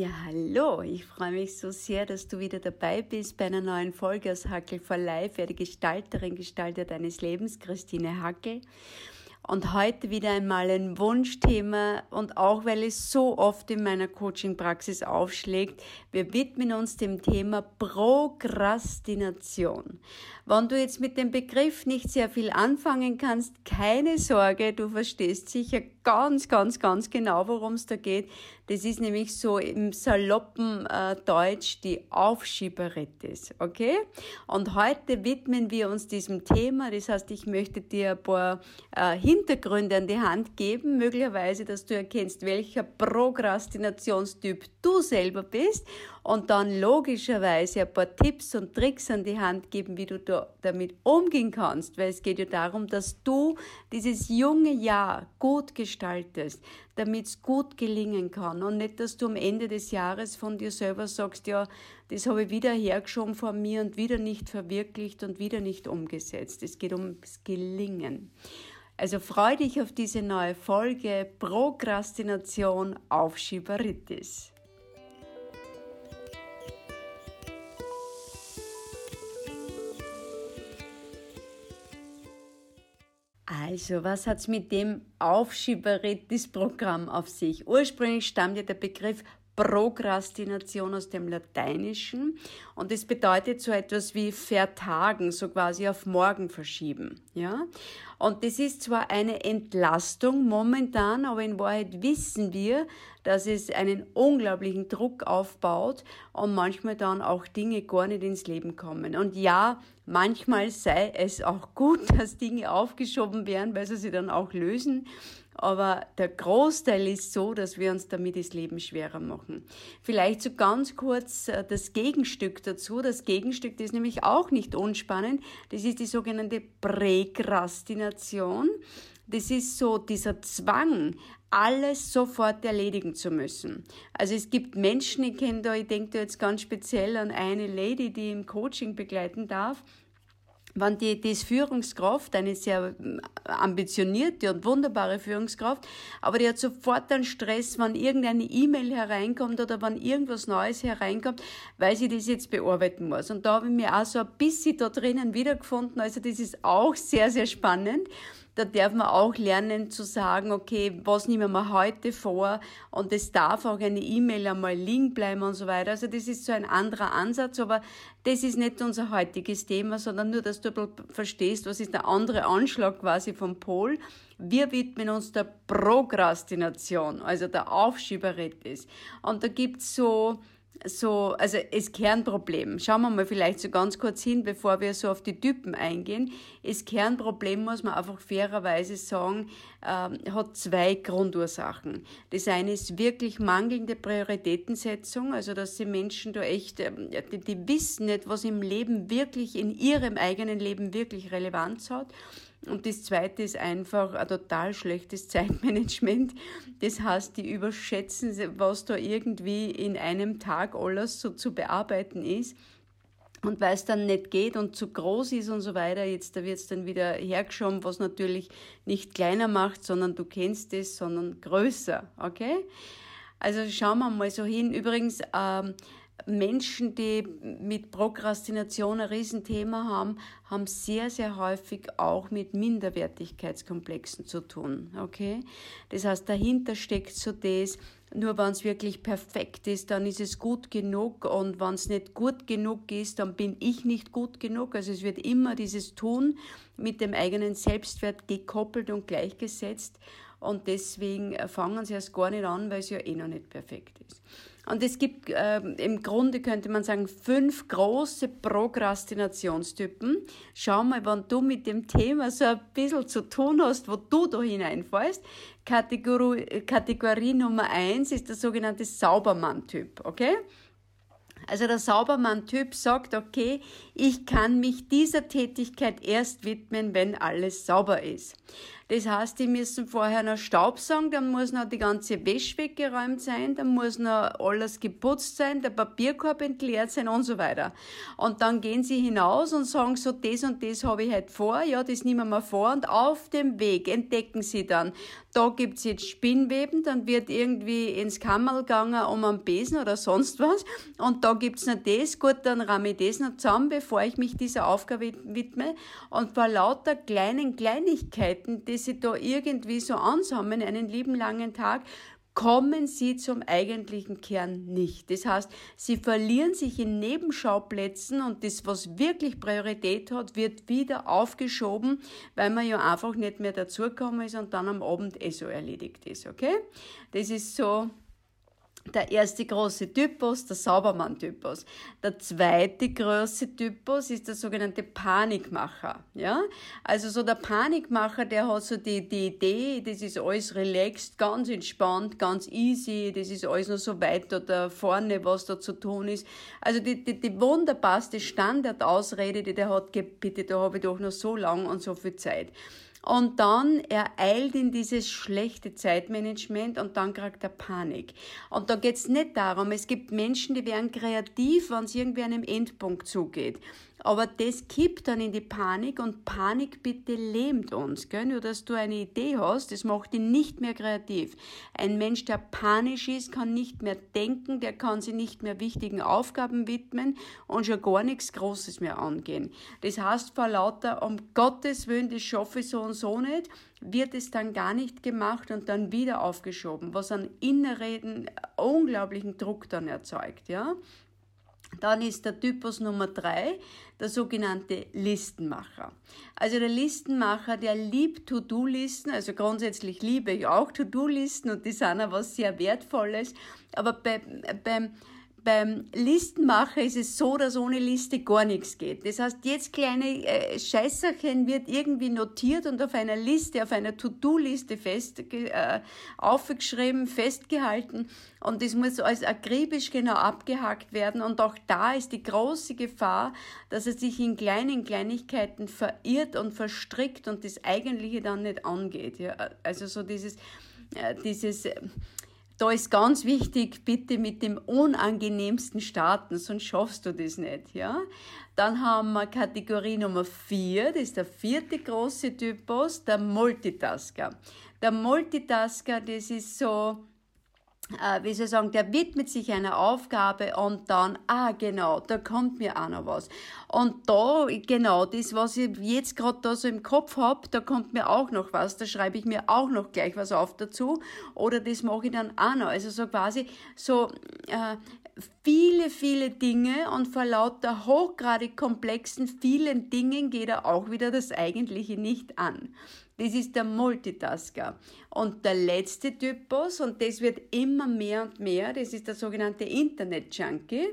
Ja, hallo. Ich freue mich so sehr, dass du wieder dabei bist bei einer neuen Folge aus Hackel for Life. Werde Gestalterin, Gestalter deines Lebens, Christine Hackel. Und heute wieder einmal ein Wunschthema und auch weil es so oft in meiner Coaching-Praxis aufschlägt, wir widmen uns dem Thema Prokrastination. Wenn du jetzt mit dem Begriff nicht sehr viel anfangen kannst, keine Sorge, du verstehst sicher ganz, ganz, ganz genau, worum es da geht. Das ist nämlich so im saloppen äh, Deutsch die Aufschieberitis, okay? Und heute widmen wir uns diesem Thema. Das heißt, ich möchte dir ein paar äh, Hintergründe an die Hand geben, möglicherweise, dass du erkennst, welcher Prokrastinationstyp du selber bist und dann logischerweise ein paar Tipps und Tricks an die Hand geben, wie du da, damit umgehen kannst, weil es geht ja darum, dass du dieses junge Jahr gut gestaltest, damit es gut gelingen kann und nicht, dass du am Ende des Jahres von dir selber sagst, ja, das habe ich wieder hergeschoben von mir und wieder nicht verwirklicht und wieder nicht umgesetzt. Es geht ums Gelingen. Also freu dich auf diese neue Folge Prokrastination Aufschieberitis. Also, was hat's mit dem Aufschieberitis-Programm auf sich? Ursprünglich stammt ja der Begriff Prokrastination aus dem Lateinischen und es bedeutet so etwas wie vertagen, so quasi auf morgen verschieben, ja. Und das ist zwar eine Entlastung momentan, aber in Wahrheit wissen wir, dass es einen unglaublichen Druck aufbaut und manchmal dann auch Dinge gar nicht ins Leben kommen. Und ja, manchmal sei es auch gut, dass Dinge aufgeschoben werden, weil sie sich dann auch lösen. Aber der Großteil ist so, dass wir uns damit das Leben schwerer machen. Vielleicht so ganz kurz äh, das Gegenstück dazu. Das Gegenstück das ist nämlich auch nicht unspannend. Das ist die sogenannte Präkrastination. Das ist so dieser Zwang, alles sofort erledigen zu müssen. Also es gibt Menschen, ich kenne da, ich denke da jetzt ganz speziell an eine Lady, die im Coaching begleiten darf wenn die, die ist Führungskraft, eine sehr ähm, ambitionierte und wunderbare Führungskraft, aber die hat sofort einen Stress, wenn irgendeine E-Mail hereinkommt oder wenn irgendwas Neues hereinkommt, weil sie das jetzt bearbeiten muss. Und da habe ich mir auch so ein bisschen da drinnen wiedergefunden. Also das ist auch sehr, sehr spannend da darf man auch lernen zu sagen, okay, was nehmen wir heute vor und es darf auch eine E-Mail einmal liegen bleiben und so weiter. Also das ist so ein anderer Ansatz, aber das ist nicht unser heutiges Thema, sondern nur, dass du verstehst, was ist der andere Anschlag quasi vom Pol. Wir widmen uns der Prokrastination, also der Aufschieberitis. Und da gibt's so so, also das Kernproblem, schauen wir mal vielleicht so ganz kurz hin, bevor wir so auf die Typen eingehen. Das Kernproblem, muss man einfach fairerweise sagen, äh, hat zwei Grundursachen. Das eine ist wirklich mangelnde Prioritätensetzung, also dass die Menschen da echt, äh, die, die wissen nicht, was im Leben wirklich, in ihrem eigenen Leben wirklich Relevanz hat. Und das zweite ist einfach ein total schlechtes Zeitmanagement. Das heißt, die überschätzen, was da irgendwie in einem Tag alles so zu bearbeiten ist. Und weil es dann nicht geht und zu groß ist und so weiter, jetzt da wird es dann wieder hergeschoben, was natürlich nicht kleiner macht, sondern du kennst es, sondern größer, okay? Also schauen wir mal so hin. Übrigens, ähm, Menschen, die mit Prokrastination ein Riesenthema haben, haben sehr, sehr häufig auch mit Minderwertigkeitskomplexen zu tun. Okay? Das heißt, dahinter steckt so das, nur wenn es wirklich perfekt ist, dann ist es gut genug und wenn es nicht gut genug ist, dann bin ich nicht gut genug. Also es wird immer dieses Tun mit dem eigenen Selbstwert gekoppelt und gleichgesetzt und deswegen fangen sie erst gar nicht an, weil es ja eh noch nicht perfekt ist. Und es gibt äh, im Grunde könnte man sagen fünf große Prokrastinationstypen. Schau mal, wenn du mit dem Thema so ein bisschen zu tun hast, wo du da hineinfallst. Kategorie, Kategorie Nummer eins ist der sogenannte Saubermann-Typ, okay? Also der Saubermann-Typ sagt, okay, ich kann mich dieser Tätigkeit erst widmen, wenn alles sauber ist. Das heißt, die müssen vorher noch Staubsaugen, dann muss noch die ganze Wäsche weggeräumt sein, dann muss noch alles geputzt sein, der Papierkorb entleert sein und so weiter. Und dann gehen sie hinaus und sagen so, das und das habe ich heute vor, ja, das nehmen wir vor und auf dem Weg entdecken sie dann, da gibt's jetzt Spinnweben, dann wird irgendwie ins Kammerl gegangen um einen Besen oder sonst was und da gibt's noch das, gut, dann ramme ich das noch zusammen, bevor ich mich dieser Aufgabe widme und vor lauter kleinen Kleinigkeiten, die sie da irgendwie so ansammeln, einen lieben langen Tag, kommen sie zum eigentlichen Kern nicht. Das heißt, sie verlieren sich in Nebenschauplätzen und das, was wirklich Priorität hat, wird wieder aufgeschoben, weil man ja einfach nicht mehr dazugekommen ist und dann am Abend eh so erledigt ist, okay? Das ist so der erste große Typus, der Saubermann-Typus. Der zweite große Typus ist der sogenannte Panikmacher. Ja? Also so der Panikmacher, der hat so die, die Idee, das ist alles relaxed, ganz entspannt, ganz easy, das ist alles noch so weit da vorne, was da zu tun ist. Also die, die, die wunderbarste Standardausrede, die der hat, bitte, da habe ich doch noch so lang und so viel Zeit. Und dann er eilt in dieses schlechte Zeitmanagement und dann kriegt er Panik. Und da geht's nicht darum, es gibt Menschen, die werden kreativ, wenn es irgendwie einem Endpunkt zugeht. Aber das kippt dann in die Panik und Panik bitte lähmt uns. Gell? Nur, dass du eine Idee hast, das macht ihn nicht mehr kreativ. Ein Mensch, der panisch ist, kann nicht mehr denken, der kann sich nicht mehr wichtigen Aufgaben widmen und schon gar nichts Großes mehr angehen. Das heißt, vor lauter, um Gottes Willen, das schaffe ich so und so nicht, wird es dann gar nicht gemacht und dann wieder aufgeschoben, was an inneren unglaublichen Druck dann erzeugt. Ja? Dann ist der Typus Nummer drei der sogenannte Listenmacher. Also der Listenmacher, der liebt To-Do-Listen, also grundsätzlich liebe ich auch To-Do-Listen und die sind auch was sehr Wertvolles, aber bei, beim beim Listenmacher ist es so, dass ohne Liste gar nichts geht. Das heißt, jetzt kleine äh, Scheißerchen wird irgendwie notiert und auf einer Liste, auf einer To-Do-Liste fest äh, aufgeschrieben, festgehalten und das muss als akribisch genau abgehakt werden und auch da ist die große Gefahr, dass er sich in kleinen Kleinigkeiten verirrt und verstrickt und das Eigentliche dann nicht angeht. Ja? Also so dieses, äh, dieses da ist ganz wichtig, bitte mit dem unangenehmsten starten, sonst schaffst du das nicht, ja. Dann haben wir Kategorie Nummer vier, das ist der vierte große Typus, der Multitasker. Der Multitasker, das ist so, äh, wie soll ich sagen, der widmet sich einer Aufgabe und dann, ah genau, da kommt mir auch noch was. Und da, genau, das, was ich jetzt gerade da so im Kopf hab, da kommt mir auch noch was, da schreibe ich mir auch noch gleich was auf dazu oder das mache ich dann auch noch. Also so quasi so äh, viele, viele Dinge und vor lauter hochgradig komplexen vielen Dingen geht er auch wieder das Eigentliche nicht an. Das ist der Multitasker. Und der letzte Typus, und das wird immer mehr und mehr, das ist der sogenannte Internet-Junkie.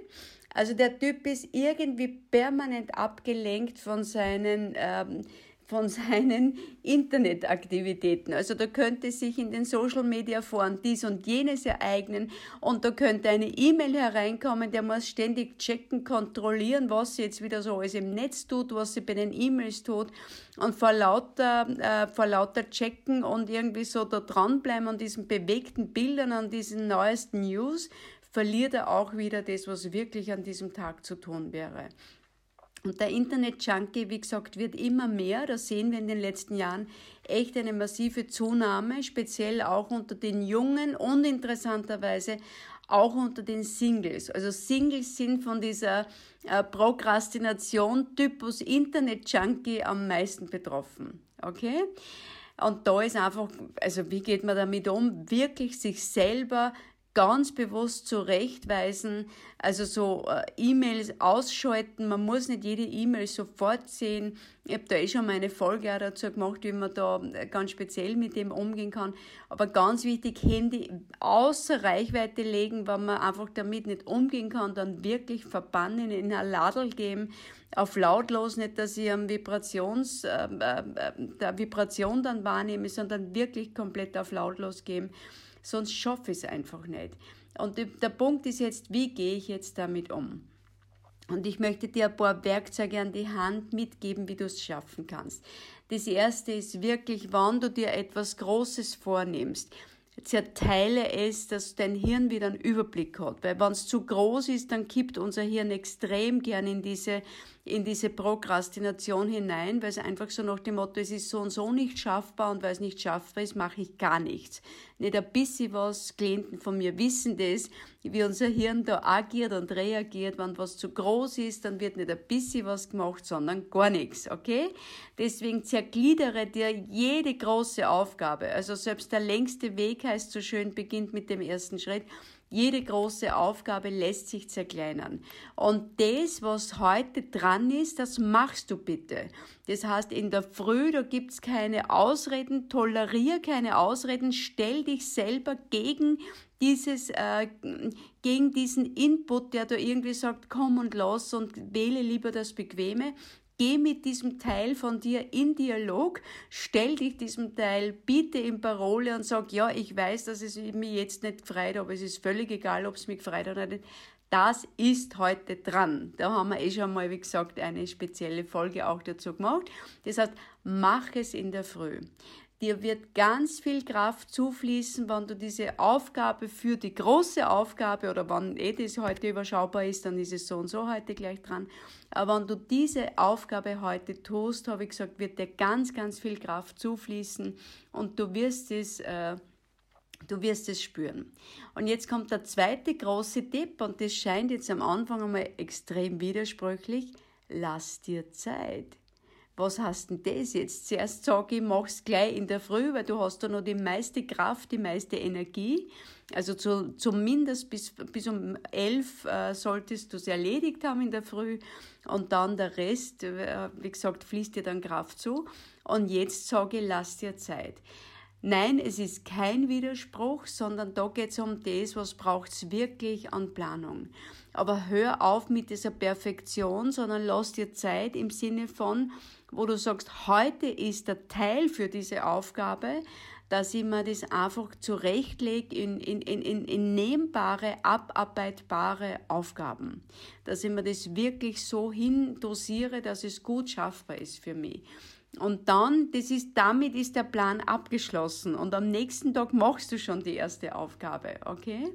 Also der Typ ist irgendwie permanent abgelenkt von seinen ähm, von seinen Internetaktivitäten. Also da könnte sich in den Social Media Foren dies und jenes ereignen und da könnte eine E-Mail hereinkommen, der muss ständig checken, kontrollieren, was sie jetzt wieder so alles im Netz tut, was sie bei den E-Mails tut und vor lauter, äh, vor lauter checken und irgendwie so da dranbleiben an diesen bewegten Bildern, an diesen neuesten News, verliert er auch wieder das, was wirklich an diesem Tag zu tun wäre. Und der Internet-Junkie, wie gesagt, wird immer mehr. Da sehen wir in den letzten Jahren echt eine massive Zunahme, speziell auch unter den Jungen und interessanterweise auch unter den Singles. Also Singles sind von dieser äh, Prokrastination Typus Internet-Junkie am meisten betroffen. Okay? Und da ist einfach, also wie geht man damit um, wirklich sich selber ganz bewusst zurechtweisen, also so äh, E-Mails ausschalten. Man muss nicht jede E-Mail sofort sehen. Ich habe da eh schon mal eine Folge auch dazu gemacht, wie man da äh, ganz speziell mit dem umgehen kann. Aber ganz wichtig, Handy außer Reichweite legen, wenn man einfach damit nicht umgehen kann, dann wirklich verbannen, in ein Ladel geben, auf lautlos, nicht, dass ich am Vibrations, äh, äh, der Vibration dann wahrnehme, sondern wirklich komplett auf lautlos geben sonst schaffe ich es einfach nicht. Und der Punkt ist jetzt, wie gehe ich jetzt damit um? Und ich möchte dir ein paar Werkzeuge an die Hand mitgeben, wie du es schaffen kannst. Das erste ist wirklich, wann du dir etwas Großes vornimmst, zerteile es, dass dein Hirn wieder einen Überblick hat. Weil wenn es zu groß ist, dann kippt unser Hirn extrem gern in diese in diese Prokrastination hinein, weil es einfach so nach dem Motto, es ist so und so nicht schaffbar und weil es nicht schaffbar ist, mache ich gar nichts. Nicht ein bisschen was, Klienten von mir wissen das, wie unser Hirn da agiert und reagiert. Wenn was zu groß ist, dann wird nicht ein bisschen was gemacht, sondern gar nichts, okay? Deswegen zergliedere dir jede große Aufgabe. Also selbst der längste Weg heißt so schön, beginnt mit dem ersten Schritt. Jede große Aufgabe lässt sich zerkleinern. Und das, was heute dran ist, das machst du bitte. Das heißt, in der Früh, da gibt's keine Ausreden, tolerier keine Ausreden, stell dich selber gegen dieses, äh, gegen diesen Input, der da irgendwie sagt, komm und lass und wähle lieber das Bequeme, Geh mit diesem Teil von dir in Dialog, stell dich diesem Teil bitte in Parole und sag, ja, ich weiß, dass es mich jetzt nicht freut, aber es ist völlig egal, ob es mich freut oder nicht. Das ist heute dran. Da haben wir eh schon mal, wie gesagt, eine spezielle Folge auch dazu gemacht. Das heißt, mach es in der Früh. Dir wird ganz viel Kraft zufließen, wenn du diese Aufgabe für die große Aufgabe oder wenn eh das heute überschaubar ist, dann ist es so und so heute gleich dran. Aber wenn du diese Aufgabe heute tust, habe ich gesagt, wird dir ganz, ganz viel Kraft zufließen und du wirst es, äh, du wirst es spüren. Und jetzt kommt der zweite große Tipp und das scheint jetzt am Anfang einmal extrem widersprüchlich. Lass dir Zeit was hast denn das jetzt? Zuerst sage ich, mach's gleich in der Früh, weil du hast da noch die meiste Kraft, die meiste Energie. Also zu, zumindest bis, bis um elf äh, solltest du es erledigt haben in der Früh und dann der Rest, äh, wie gesagt, fließt dir dann Kraft zu. Und jetzt sage ich, lass dir Zeit. Nein, es ist kein Widerspruch, sondern da geht es um das, was braucht es wirklich an Planung. Aber hör auf mit dieser Perfektion, sondern lass dir Zeit im Sinne von, wo du sagst, heute ist der Teil für diese Aufgabe, dass ich mir das einfach zurechtlege in, in, in, in, in nehmbare, abarbeitbare Aufgaben. Dass ich mir das wirklich so hindosiere, dass es gut schaffbar ist für mich. Und dann, das ist, damit ist der Plan abgeschlossen. Und am nächsten Tag machst du schon die erste Aufgabe, okay?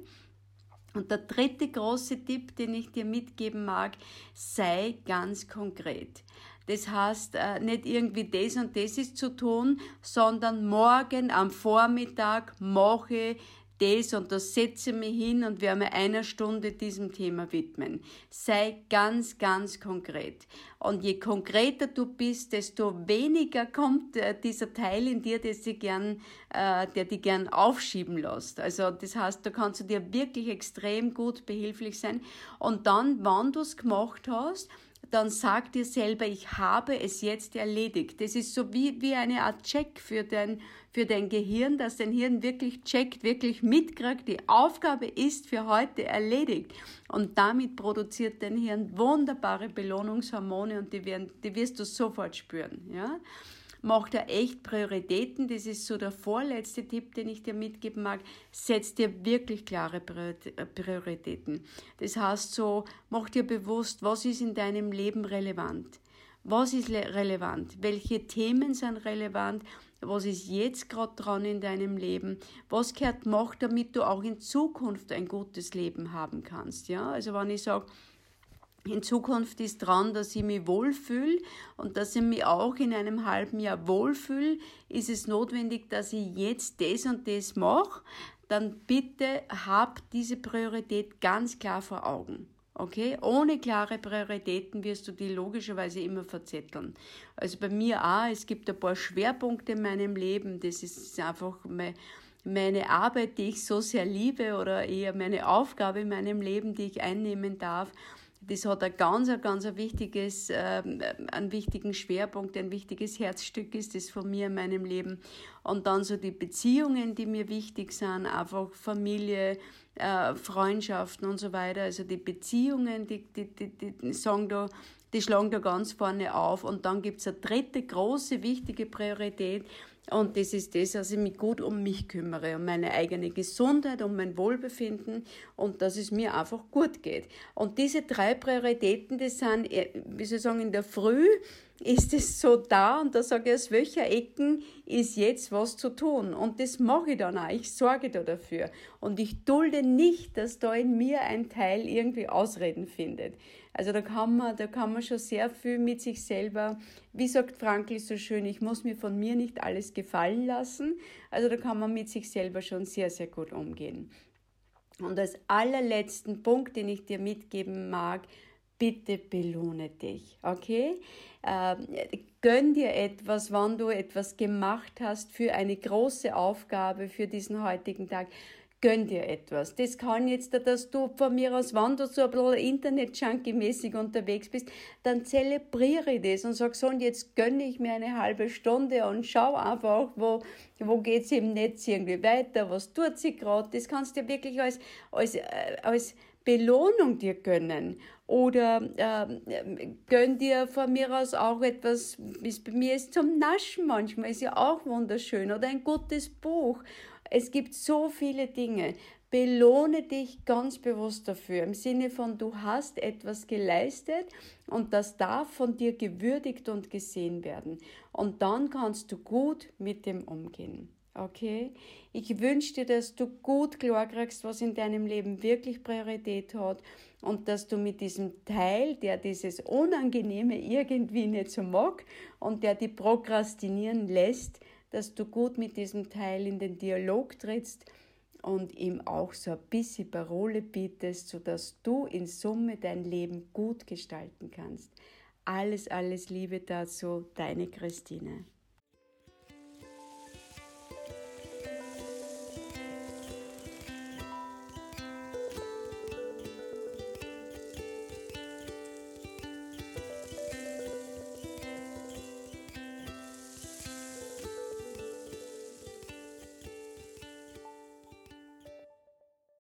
Und der dritte große Tipp, den ich dir mitgeben mag, sei ganz konkret. Das heißt, äh, nicht irgendwie das und das ist zu tun, sondern morgen am Vormittag mache das und das setze mich hin und werde mir einer Stunde diesem Thema widmen. Sei ganz, ganz konkret. Und je konkreter du bist, desto weniger kommt äh, dieser Teil in dir, der dich gern, äh, der dich gern aufschieben lässt. Also das heißt, da kannst du dir wirklich extrem gut behilflich sein. Und dann, wann du es gemacht hast, dann sag dir selber, ich habe es jetzt erledigt. Das ist so wie, wie eine Art Check für dein, für dein Gehirn, dass dein Hirn wirklich checkt, wirklich mitkriegt, die Aufgabe ist für heute erledigt. Und damit produziert dein Hirn wunderbare Belohnungshormone und die, werden, die wirst du sofort spüren. Ja? Mach dir echt Prioritäten. Das ist so der vorletzte Tipp, den ich dir mitgeben mag. Setz dir wirklich klare Prioritäten. Das heißt so, mach dir bewusst, was ist in deinem Leben relevant. Was ist relevant? Welche Themen sind relevant? Was ist jetzt gerade dran in deinem Leben? Was gehört macht, damit du auch in Zukunft ein gutes Leben haben kannst? Ja, also wenn ich sage, in Zukunft ist dran, dass ich mich wohlfühle und dass ich mich auch in einem halben Jahr wohlfühle, ist es notwendig, dass ich jetzt das und das mache, dann bitte hab diese Priorität ganz klar vor Augen. Okay? Ohne klare Prioritäten wirst du die logischerweise immer verzetteln. Also bei mir auch, es gibt ein paar Schwerpunkte in meinem Leben, das ist einfach meine Arbeit, die ich so sehr liebe oder eher meine Aufgabe in meinem Leben, die ich einnehmen darf das hat ein ganz, ein ganz ein wichtiges, äh, einen wichtigen Schwerpunkt, ein wichtiges Herzstück ist das von mir in meinem Leben. Und dann so die Beziehungen, die mir wichtig sind, einfach Familie, äh, Freundschaften und so weiter. Also die Beziehungen, die, die, die, die sagen da, die schlagen da ganz vorne auf. Und dann gibt es eine dritte große, wichtige Priorität. Und das ist das, dass ich mich gut um mich kümmere, um meine eigene Gesundheit, um mein Wohlbefinden und dass es mir einfach gut geht. Und diese drei Prioritäten, das sind, äh, wie soll ich sagen, in der Früh ist es so da und da sage ich, aus welcher Ecken ist jetzt was zu tun. Und das mache ich dann auch. Ich sorge da dafür. Und ich dulde nicht, dass da in mir ein Teil irgendwie Ausreden findet. Also da kann man, da kann man schon sehr viel mit sich selber, wie sagt Frankl so schön, ich muss mir von mir nicht alles gefallen lassen. Also da kann man mit sich selber schon sehr, sehr gut umgehen. Und als allerletzten Punkt, den ich dir mitgeben mag, bitte belohne dich, okay? Äh, gönn dir etwas, wann du etwas gemacht hast für eine große Aufgabe für diesen heutigen Tag. Gönn dir etwas. Das kann jetzt, dass du von mir aus, wann du so ein bisschen Internet-Junkie-mäßig unterwegs bist, dann zelebriere das und sag so, und jetzt gönne ich mir eine halbe Stunde und schau einfach, wo, wo geht's im Netz irgendwie weiter, was tut sie gerade. Das kannst du dir wirklich als, als, äh, als Belohnung dir gönnen oder äh, gönn dir von mir aus auch etwas, wie es bei mir ist, zum Naschen manchmal, ist ja auch wunderschön oder ein gutes Buch. Es gibt so viele Dinge. Belohne dich ganz bewusst dafür, im Sinne von, du hast etwas geleistet und das darf von dir gewürdigt und gesehen werden. Und dann kannst du gut mit dem umgehen. Okay? Ich wünsche dir, dass du gut klar kriegst, was in deinem Leben wirklich Priorität hat und dass du mit diesem Teil, der dieses Unangenehme irgendwie nicht so mag und der die prokrastinieren lässt, dass du gut mit diesem Teil in den Dialog trittst und ihm auch so ein bisschen Parole bietest, sodass du in Summe dein Leben gut gestalten kannst. Alles, alles Liebe dazu, deine Christine.